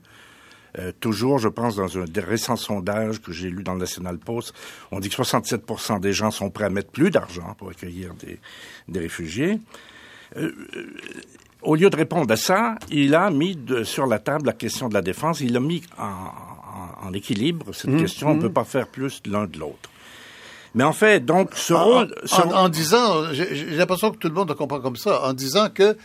S7: Euh, toujours, je pense, dans un récent sondage que j'ai lu dans le National Post, on dit que 67% des gens sont prêts à mettre plus d'argent pour accueillir des, des réfugiés. Euh, euh, au lieu de répondre à ça, il a mis de, sur la table la question de la défense. Il a mis en, en, équilibre cette mmh, question. On ne mmh. peut pas faire plus l'un de l'autre. Mais en fait, donc, ce rôle...
S1: En, en, disant, j'ai l'impression que tout le monde le comprend comme ça, en disant que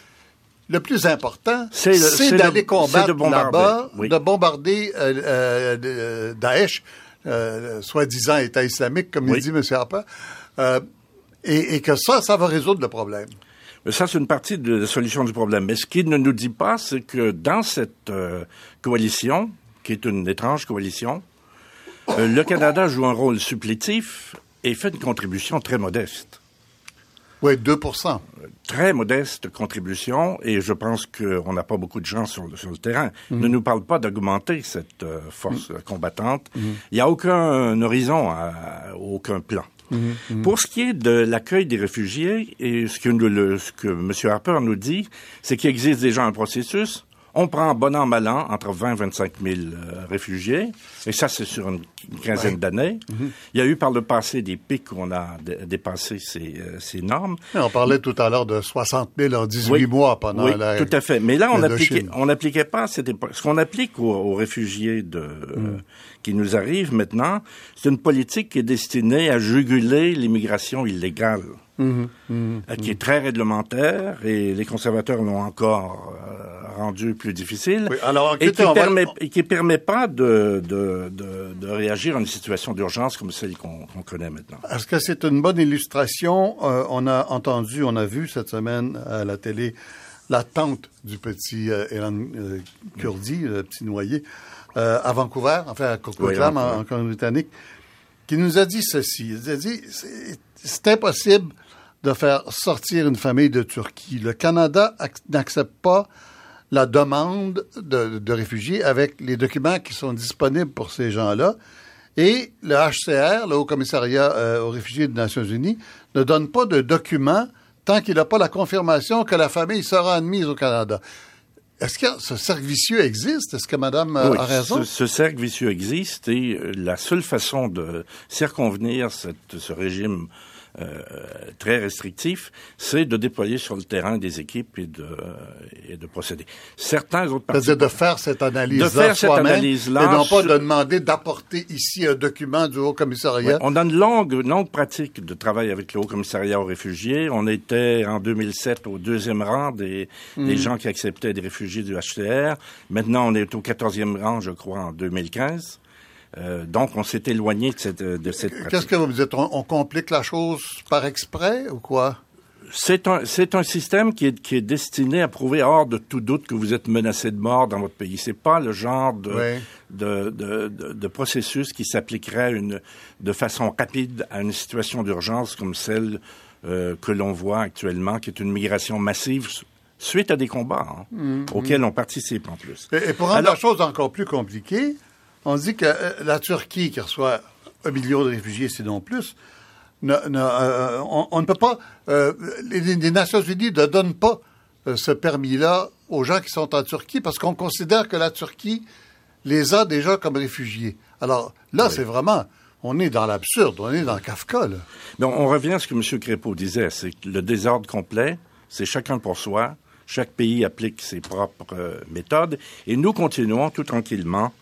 S1: le plus important, c'est d'aller combattre là-bas, de bombarder euh, euh, Daesh, euh, soi-disant État islamique, comme il dit M. Harper, et, et, que ça, ça va résoudre le problème.
S7: Mais ça, c'est une partie de la solution du problème. Mais ce qu'il ne nous dit pas, c'est que dans cette coalition, qui est une étrange coalition, le Canada joue un rôle supplétif et fait une contribution très modeste.
S1: Oui, 2
S7: Très modeste contribution, et je pense qu'on n'a pas beaucoup de gens sur le, sur le terrain. Mhm. Ne nous parle pas d'augmenter cette euh, force mhm. combattante. Mhm. Il n'y a aucun horizon, aucun plan. Pour ce qui est de l'accueil des réfugiés, et ce que, le, ce que M. Harper nous dit, c'est qu'il existe déjà un processus. On prend bon an, mal an entre 20 et 25 000 réfugiés, et ça, c'est sur une, quinzaine d'années. Mhm. Il y a eu par le passé des pics où on a dépassé ces, euh, ces normes.
S1: on parlait tout à l'heure de 60 000 en 18 mois pendant
S7: oui,
S1: la
S7: tout à fait. Mais là, on n'appliquait on appliquait pas ce qu'on applique aux, réfugiés de, mhm. qui nous arrivent maintenant, c'est une politique qui est destinée à juguler l'immigration illégale. Qui est très réglementaire et les conservateurs l'ont encore euh, rendu plus difficile alors, et, qui permet, et qui permet pas de, de, de, de, réagir à une situation d'urgence comme celle qu'on connaît maintenant.
S1: Est-ce que c'est une bonne illustration? Euh, on a entendu, on a vu cette semaine à la télé la tante du petit euh, Elan euh, Kurdi, le petit noyé, euh, à Vancouver, enfin à Coquitlam, en, en Colombie-Britannique, qui nous a dit ceci. Il a dit, c'est impossible de faire sortir une famille de Turquie. Le Canada n'accepte pas la demande de, réfugiés avec les documents qui sont disponibles pour ces gens-là. Et le HCR, le Haut Commissariat euh, aux réfugiés des Nations Unies, ne donne pas de documents tant qu'il n'a pas la confirmation que la famille sera admise au Canada. Est-ce que ce cercle vicieux existe? Est-ce que Madame euh, a raison?
S7: Ce, ce, cercle vicieux existe et euh, la seule façon de circonvenir cette, ce régime euh, très restrictif, c'est de déployer sur le terrain des équipes et de, et de procéder.
S1: Certains autres partis... C'est-à-dire de faire cette analyse-là de faire cette analyse-là et non pas de demander d'apporter ici un document du Haut-Commissariat.
S7: on a une longue, longue pratique de travail avec le Haut-Commissariat aux réfugiés. On était en 2007 au deuxième rang des, des hmm. gens qui acceptaient des réfugiés du HCR. Maintenant, on est au quatorzième rang, je crois, en 2015. Euh, donc, on s'est éloigné de cette, de cette
S1: Qu'est-ce que vous dites? On, complique la chose par exprès ou quoi?
S7: C'est un, c'est un système qui est, qui est destiné à prouver hors de tout doute que vous êtes menacé de mort dans votre pays. C'est pas le genre de, de, de, de, processus qui s'appliquerait une, de façon rapide à une situation d'urgence comme celle euh, que l'on voit actuellement, qui est une migration massive suite à des combats hein, mm-hmm. auxquels on participe en plus.
S1: Et, pour rendre la chose encore plus compliquée, on dit que euh, la Turquie, qui reçoit un million de réfugiés, sinon plus, euh, on, ne peut pas. Euh, les, Nations Unies ne donnent pas ce permis-là aux gens qui sont en Turquie parce qu'on considère que la Turquie les a déjà comme réfugiés. Alors là, c'est vraiment. On est dans l'absurde, on est dans Kafka. Là.
S7: on revient à ce que M. Crépeau disait, c'est que le désordre complet, c'est chacun pour soi. Chaque pays applique ses propres méthodes et nous continuons tout tranquillement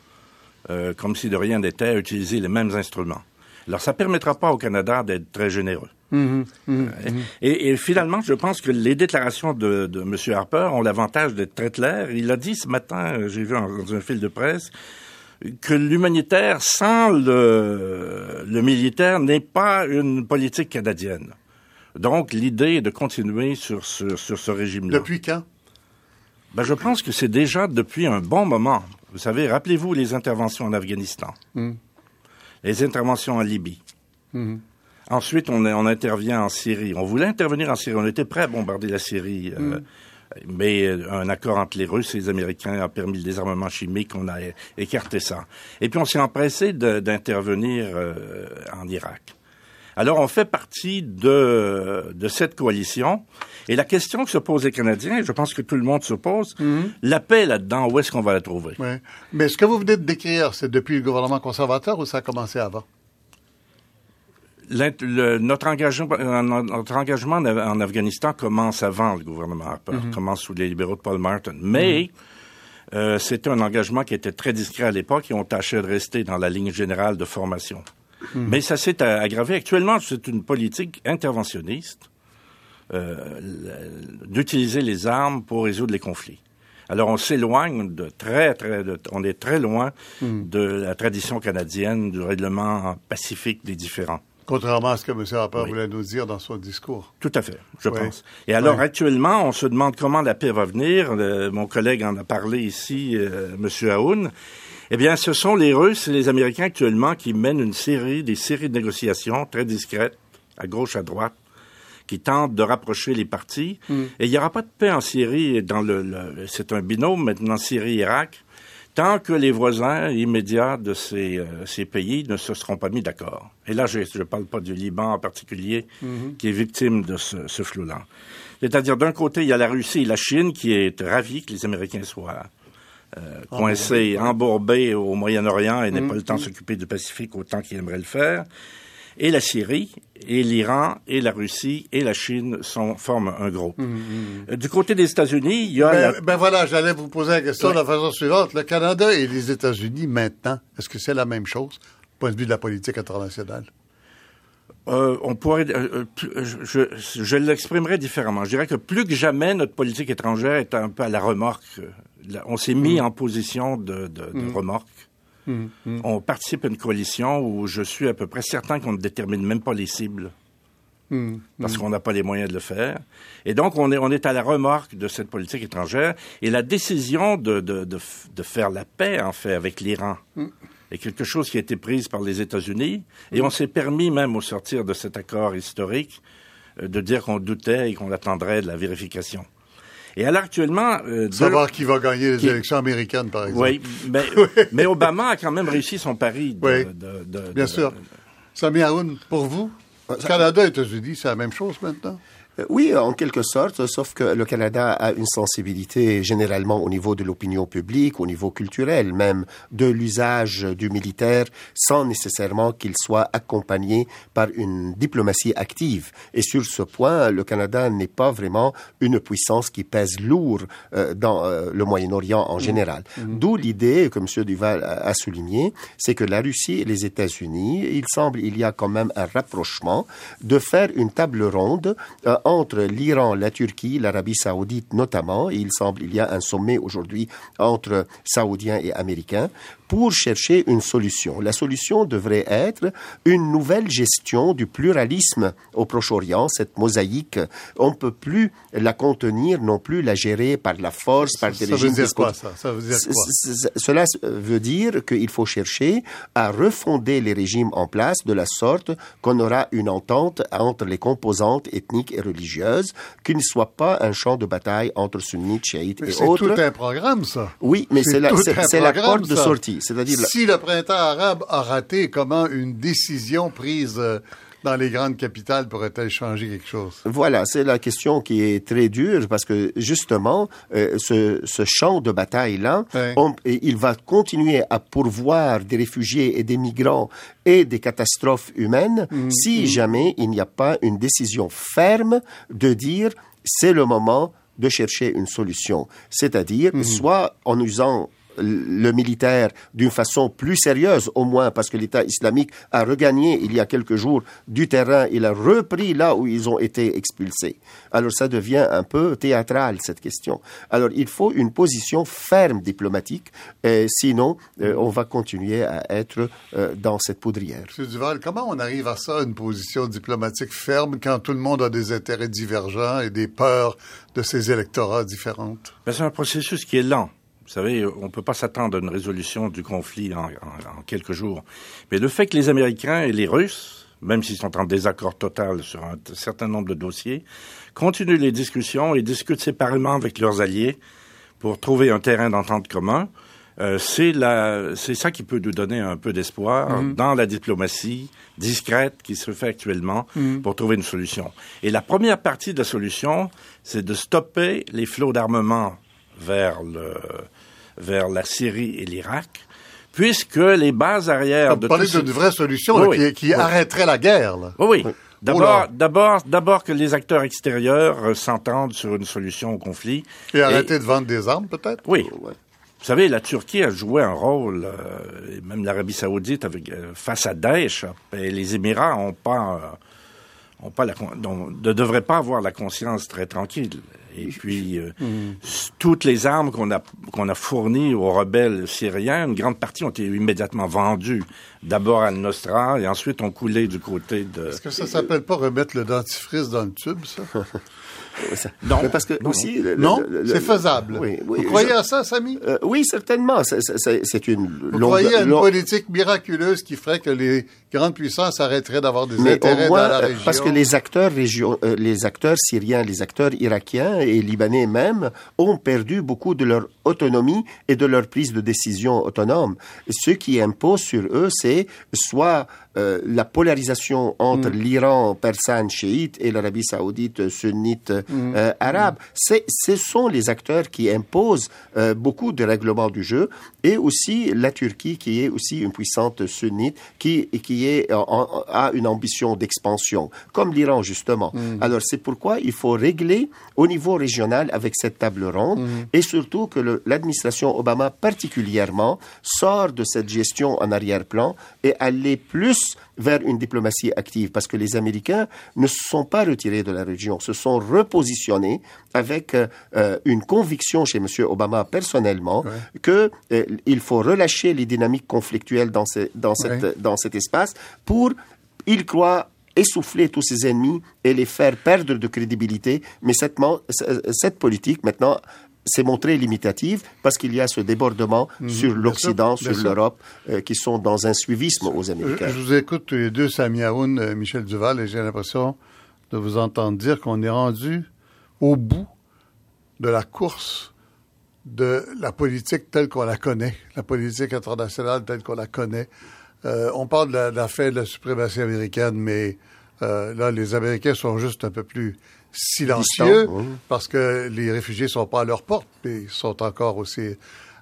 S7: euh, comme si de rien n'était, à utiliser les mêmes instruments. Alors, ça permettra pas au Canada d'être très généreux.
S1: Mhm, mhm,
S7: Euh, et, et finalement, je pense que les déclarations de, de M. Harper ont l'avantage d'être très claires. Il a dit ce matin, euh, j'ai vu dans un fil de presse, que l'humanitaire sans le, le militaire n'est pas une politique canadienne. Donc, l'idée est de continuer sur ce, sur ce régime-là.
S1: Depuis quand?
S7: Ben, je pense que c'est déjà depuis un bon moment. Vous savez, rappelez-vous les interventions en Afghanistan,
S1: Mm.
S7: les interventions en Libye.
S1: Mhm.
S7: Ensuite, on, on intervient en Syrie. On voulait intervenir en Syrie. On était prêt à bombarder la Syrie. euh, Mais euh, un accord entre les Russes et les Américains a permis le désarmement chimique. On a écarté ça. Et puis, on s'est empressé d'intervenir euh, en Irak. Alors, on fait partie de, de cette coalition. Et la question que se posent les Canadiens, et je pense que tout le monde se pose, la paix là-dedans, où est-ce qu'on va la trouver?
S1: Mais ce que vous venez de décrire, c'est depuis le gouvernement conservateur ou ça a commencé avant?
S7: Le- notre engagement, euh, notre engagement en, en Afghanistan commence avant le gouvernement Harper, commence sous les libéraux de Paul Martin. Mais euh, c'était un engagement qui était très discret à l'époque et on tâchait de rester dans la ligne générale de formation. Mais ça s'est aggravé. Actuellement, c'est une politique interventionniste d'utiliser les armes pour résoudre les conflits. Alors, on s'éloigne de très, très, de- on est très loin de la tradition canadienne du règlement pacifique des différends.
S1: Contrairement à ce que M. Harper
S7: Oui.
S1: voulait nous dire dans son discours.
S7: Tout à fait, je
S1: Oui.
S7: pense. Et alors,
S1: Oui.
S7: actuellement, on se demande comment la paix va venir. Le- mon collègue en a parlé ici, euh, M. Aoun. Eh bien, ce sont les Russes et les Américains actuellement qui mènent une série, des séries de négociations très discrètes, à gauche, à droite, qui tentent de rapprocher les partis.
S1: Mm.
S7: Et il n'y aura pas de paix en Syrie. Dans le, le- c'est un binôme maintenant Syrie-Irak, tant que les voisins immédiats de ces, euh, ces pays ne se seront pas mis d'accord. Et là, je ne parle pas du Liban en particulier,
S1: Mm-hmm.
S7: qui est victime de ce, ce flou-là. C'est-à-dire, d'un côté, il y a la Russie et la Chine qui est ravie que les Américains soient euh, coincés, embourbés au Moyen-Orient et n'aient pas le temps de s'occuper du Pacifique autant qu'ils aimeraient le faire. Et la Syrie, et l'Iran, et la Russie, et la Chine sont, forment un groupe. Euh, Du côté des États-Unis, il y a
S1: Ben,
S7: la-
S1: ben voilà, j'allais vous poser la question
S7: Ouais.
S1: de la façon suivante. Le Canada et les États-Unis, maintenant, est-ce que c'est la même chose, du point de vue de la politique internationale?
S7: Euh, on pourrait, euh, euh, je, je, je l'exprimerai différemment. Je dirais que plus que jamais, notre politique étrangère est un peu à la remorque. On s'est mis en position de, de, de remorque. On participe à une coalition où je suis à peu près certain qu'on ne détermine même pas les cibles. Parce qu'on n'a pas les moyens de le faire. Et donc, on est, on est à la remorque de cette politique étrangère. Et la décision de, de, de, de faire la paix, en fait, avec l'Iran, est quelque chose qui a été prise par les États-Unis. Et on s'est permis, même au sortir de cet accord historique, euh, de dire qu'on doutait et qu'on attendrait de la vérification. Et alors, actuellement... euh,
S1: Savoir qui va gagner les
S7: Qui-
S1: élections américaines, par exemple.
S7: Oui, mais, mais Obama a quand même réussi son pari. De,
S1: Oui,
S7: de- de-
S1: Bien
S7: de-
S1: sûr. Sami Haroun, pour vous, Canada et États-Unis, c'est la même chose maintenant?
S4: Euh, Oui, en quelque sorte, sauf que le Canada a une sensibilité généralement au niveau de l'opinion publique, au niveau culturel même, de l'usage du militaire sans nécessairement qu'il soit accompagné par une diplomatie active. Et sur ce point, le Canada n'est pas vraiment une puissance qui pèse lourd euh, dans euh, le Moyen-Orient en général. D'où l'idée que M. Duval a, a souligné, c'est que la Russie et les États-Unis, il semble il y a quand même un rapprochement de faire une table ronde euh, entre l'Iran, la Turquie, l'Arabie saoudite notamment, il semble il y a un sommet aujourd'hui entre Saoudiens et Américains, pour chercher une solution. La solution devrait être une nouvelle gestion du pluralisme au Proche-Orient, cette mosaïque. On ne peut plus la contenir, non plus la gérer par la force, par des
S1: Ça veut
S4: régimes
S1: dire quoi,
S4: despotiques.
S1: ça? Ça veut dire
S4: C-
S1: quoi?
S4: c- c- Cela veut dire qu'il faut chercher à refonder les régimes en place de la sorte qu'on aura une entente entre les composantes ethniques et religieuses, qui ne soit pas un champ de bataille entre sunnites, chiites et
S1: C'est
S4: autres.
S1: tout un programme, ça.
S4: Oui, mais c'est la, c'est, c'est la porte de sortie. C'est-à-dire,
S1: Si le printemps arabe a raté, comment une décision prise euh, dans les grandes capitales pourrait-elle changer quelque chose?
S4: Voilà, c'est la question qui est très dure parce que justement, euh, ce, ce champ de bataille-là, il va continuer à pourvoir des réfugiés et des migrants et des catastrophes humaines si jamais il n'y a pas une décision ferme de dire c'est le moment de chercher une solution. C'est-à-dire soit en usant le militaire d'une façon plus sérieuse, au moins parce que l'État islamique a regagné il y a quelques jours du terrain, il a repris là où ils ont été expulsés. Alors ça devient un peu théâtral cette question. Alors il faut une position ferme diplomatique, et sinon euh, on va continuer à être euh, dans cette poudrière.
S1: M. Duval, comment on arrive à ça, une position diplomatique ferme, quand tout le monde a des intérêts divergents et des peurs de ces électorats différentes?
S7: Ben, c'est un processus qui est lent. Vous savez, on ne peut pas s'attendre à une résolution du conflit en, quelques jours. Mais le fait que les Américains et les Russes, même s'ils sont en désaccord total sur un certain nombre de dossiers, continuent les discussions et discutent séparément avec leurs alliés pour trouver un terrain d'entente commun, euh, c'est ça qui peut nous donner un peu d'espoir mhm. dans la diplomatie discrète qui se fait actuellement mhm. pour trouver une solution. Et la première partie de la solution, c'est de stopper les flots d'armement vers le, vers la Syrie et l'Irak, puisque les bases arrières
S1: de parler d'une vraie solution qui, arrêterait la guerre.
S7: Oui, oui. D'abord, d'abord, d'abord que les acteurs extérieurs euh, s'entendent sur une solution au conflit.
S1: Et, arrêter de vendre des armes, peut-être?
S7: Oui. Vous savez, la Turquie a joué un rôle, euh, même l'Arabie Saoudite avec, euh, face à Daesh. Et les Émirats ont pas, ont pas la, ne devraient pas avoir la conscience très tranquille. Et puis, euh, mm. toutes les armes qu'on a, qu'on a fournies aux rebelles syriens, une grande partie ont été immédiatement vendues. D'abord à Nostra et ensuite ont coulé du côté de...
S1: Est-ce que ça s'appelle pas remettre le dentifrice dans le tube, ça?
S4: non, mais parce que aussi,
S1: non, c'est faisable. Vous croyez à ça, Samy?
S4: Euh, Oui, certainement. C'est une
S1: Vous croyez à une politique miraculeuse qui ferait que les grandes puissances arrêteraient d'avoir des intérêts dans la région
S4: Parce que les acteurs région, euh, les acteurs syriens, les acteurs irakiens et libanais même ont perdu beaucoup de leur autonomie et de leur prise de décision autonome. Ce qui impose sur eux, c'est soit euh, la polarisation entre mm. l'Iran persane chiite et l'Arabie saoudite sunnite mm. euh, arabe. Ce sont les acteurs qui imposent euh, beaucoup de règlements du jeu et aussi la Turquie qui est aussi une puissante sunnite qui, qui est, a une ambition d'expansion, comme l'Iran justement. Mm. Alors c'est pourquoi il faut régler au niveau régional avec cette table ronde et surtout que l'administration Obama particulièrement sort de cette gestion en arrière-plan et aller plus vers une diplomatie active, parce que les Américains ne se sont pas retirés de la région, se sont repositionnés avec euh, une conviction chez M. Obama personnellement que qu'il euh, faut relâcher les dynamiques conflictuelles dans, dans, cette, dans cet espace pour, il croit, essouffler tous ses ennemis et les faire perdre de crédibilité. Mais cette, cette politique, maintenant, s'est montrée limitative parce qu'il y a ce débordement mhm. sur l'Occident, sur l'Europe, euh, qui sont dans un suivisme aux Américains.
S1: Je, vous écoute tous les deux, Sami Aoun, euh, Michel Duval, et j'ai l'impression de vous entendre dire qu'on est rendu au bout de la course de la politique telle qu'on la connaît, la politique internationale telle qu'on la connaît. Euh, on parle de la, fin de la suprématie américaine, mais là, les Américains sont juste un peu plus silencieux parce que les réfugiés sont pas à leur porte, mais sont encore aussi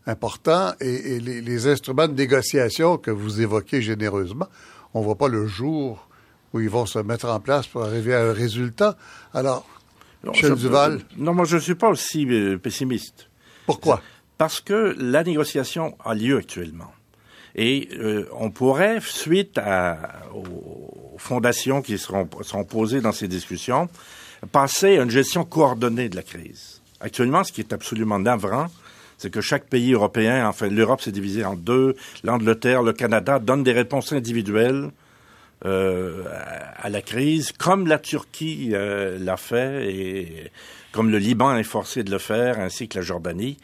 S1: importants. Et, les, instruments de négociation que vous évoquez généreusement, on voit pas le jour où ils vont se mettre en place pour arriver à un résultat. Alors, Michel Duval?
S7: Non, moi je ne suis pas aussi euh, pessimiste.
S1: Pourquoi?
S7: Parce que la négociation a lieu actuellement. Et euh, on pourrait, suite aux fondations qui seront, seront posées dans ces discussions, passer à une gestion coordonnée de la crise. Actuellement, ce qui est absolument navrant, c'est que chaque pays européen, enfin l'Europe s'est divisée en deux, l'Angleterre, le Canada donnent des réponses individuelles euh, à la crise, comme la Turquie euh, l'a fait et comme le Liban est forcé de le faire, ainsi que la Jordanie,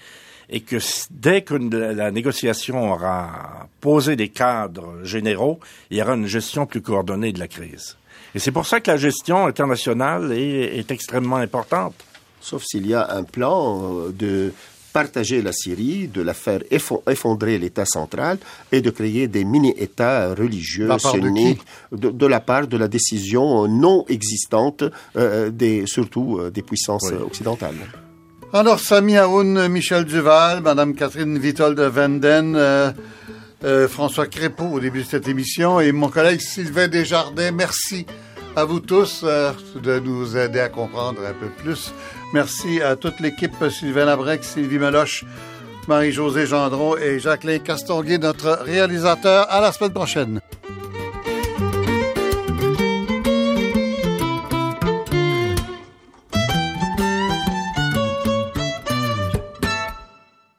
S7: et que dès que la négociation aura posé des cadres généraux, il y aura une gestion plus coordonnée de la crise. Et c'est pour ça que la gestion internationale est, extrêmement importante.
S4: Sauf s'il y a un plan euh, de partager la Syrie, de la faire effondrer l'État central et de créer des mini-États religieux sunnites de, la part de la décision non existante, euh, des, surtout euh, des puissances occidentales.
S1: Alors, Sami Aoun, Michel Duval, Madame Catherine Vitol de Venden, François Crépeau au début de cette émission et mon collègue Sylvain Desjardins, merci à vous tous euh, de nous aider à comprendre un peu plus. Merci à toute l'équipe, Sylvain Labrec, Sylvie Meloche, Marie-Josée Gendron et Jacqueline Castonguay, notre réalisateur. À la semaine prochaine.